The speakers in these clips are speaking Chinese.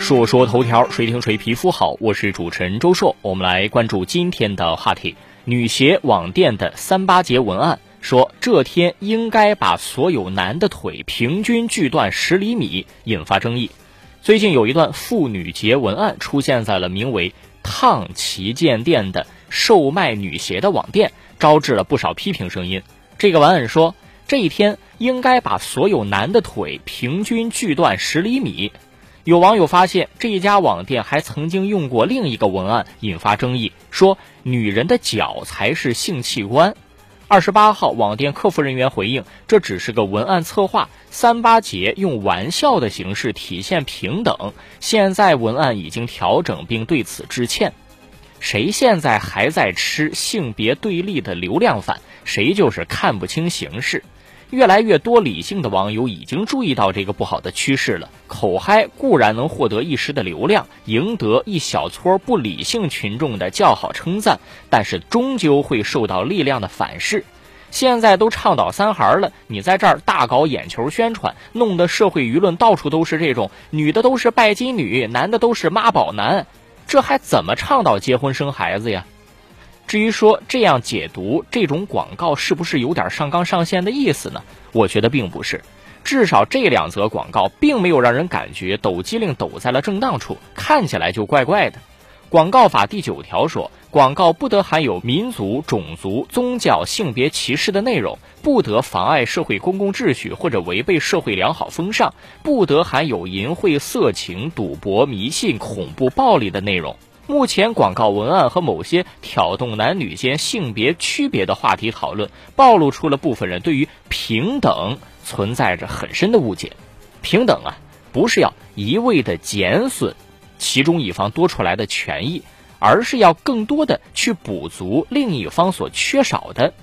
说说头条，谁听谁皮肤好。我是主持人周硕，我们来关注今天的话题：女鞋网店的三八节文案说这天应该把所有男的腿平均锯断十厘米，引发争议。最近有一段妇女节文案出现在了名为“烫旗舰店”的售卖女鞋的网店，招致了不少批评声音。这个文案说这一天应该把所有男的腿平均锯断十厘米。有网友发现，这一家网店还曾经用过另一个文案引发争议，说女人的脚才是性器官。二十八号，网店客服人员回应，这只是个文案策划，三八节用玩笑的形式体现平等。现在文案已经调整，并对此致歉。谁现在还在吃性别对立的流量饭，谁就是看不清形势。越来越多理性的网友已经注意到这个不好的趋势了。口嗨固然能获得一时的流量，赢得一小撮不理性群众的叫好称赞，但是终究会受到力量的反噬。现在都倡导三孩了，你在这儿大搞眼球宣传，弄得社会舆论到处都是这种女的都是拜金女，男的都是妈宝男，这还怎么倡导结婚生孩子呀？至于说这样解读这种广告是不是有点上纲上线的意思呢？我觉得并不是，至少这两则广告并没有让人感觉抖机灵抖在了正当处，看起来就怪怪的。广告法第九条说，广告不得含有民族、种族、宗教、性别歧视的内容，不得妨碍社会公共秩序或者违背社会良好风尚，不得含有淫秽、色情、赌博、迷信、恐怖、暴力的内容。目前广告文案和某些挑动男女间性别区别的话题讨论，暴露出了部分人对于平等存在着很深的误解。平等啊，不是要一味的减损其中一方多出来的权益，而是要更多的去补足另一方所缺少的。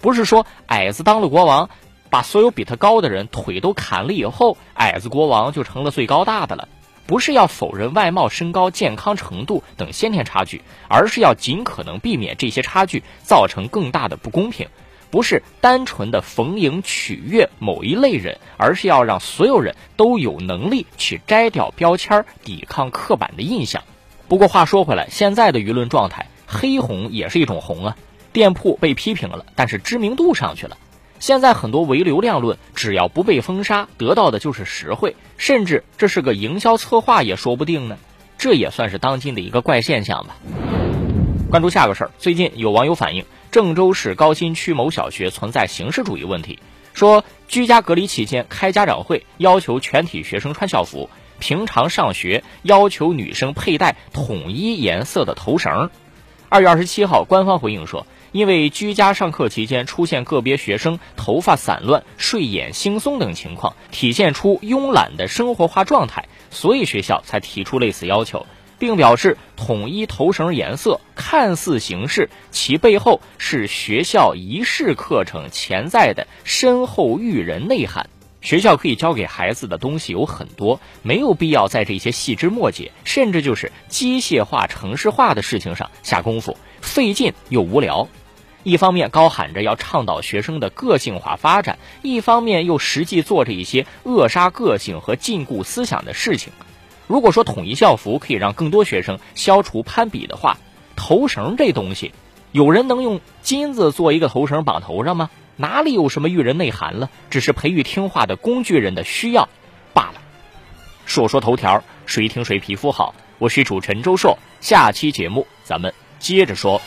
不是说矮子当了国王，把所有比他高的人腿都砍了以后，矮子国王就成了最高大的了。不是要否认外貌、身高、健康程度等先天差距，而是要尽可能避免这些差距造成更大的不公平。不是单纯的逢迎取悦某一类人，而是要让所有人都有能力去摘掉标签，抵抗刻板的印象。不过话说回来，现在的舆论状态，黑红也是一种红啊。店铺被批评了，但是知名度上去了。现在很多唯流量论，只要不被封杀，得到的就是实惠，甚至这是个营销策划也说不定呢。这也算是当今的一个怪现象吧。关注下个事儿，最近有网友反映，郑州市高新区某小学存在形式主义问题，说居家隔离期间开家长会，要求全体学生穿校服，平常上学要求女生佩戴统一颜色的头绳。二月二十七号，官方回应说。因为居家上课期间出现个别学生头发散乱、睡眼惺忪等情况，体现出慵懒的生活化状态，所以学校才提出类似要求，并表示统一头绳颜色看似形式，其背后是学校仪式课程潜在的深厚育人内涵。学校可以教给孩子的东西有很多，没有必要在这些细枝末节，甚至就是机械化、程式化的事情上下功夫，费劲又无聊。一方面高喊着要倡导学生的个性化发展，一方面又实际做着一些扼杀个性和禁锢思想的事情。如果说统一校服可以让更多学生消除攀比的话，头绳这东西，有人能用金子做一个头绳绑头上吗？哪里有什么育人内涵了？只是培育听话的工具人的需要罢了。说说头条，谁听谁皮肤好。我是主持人周硕，下期节目咱们接着说。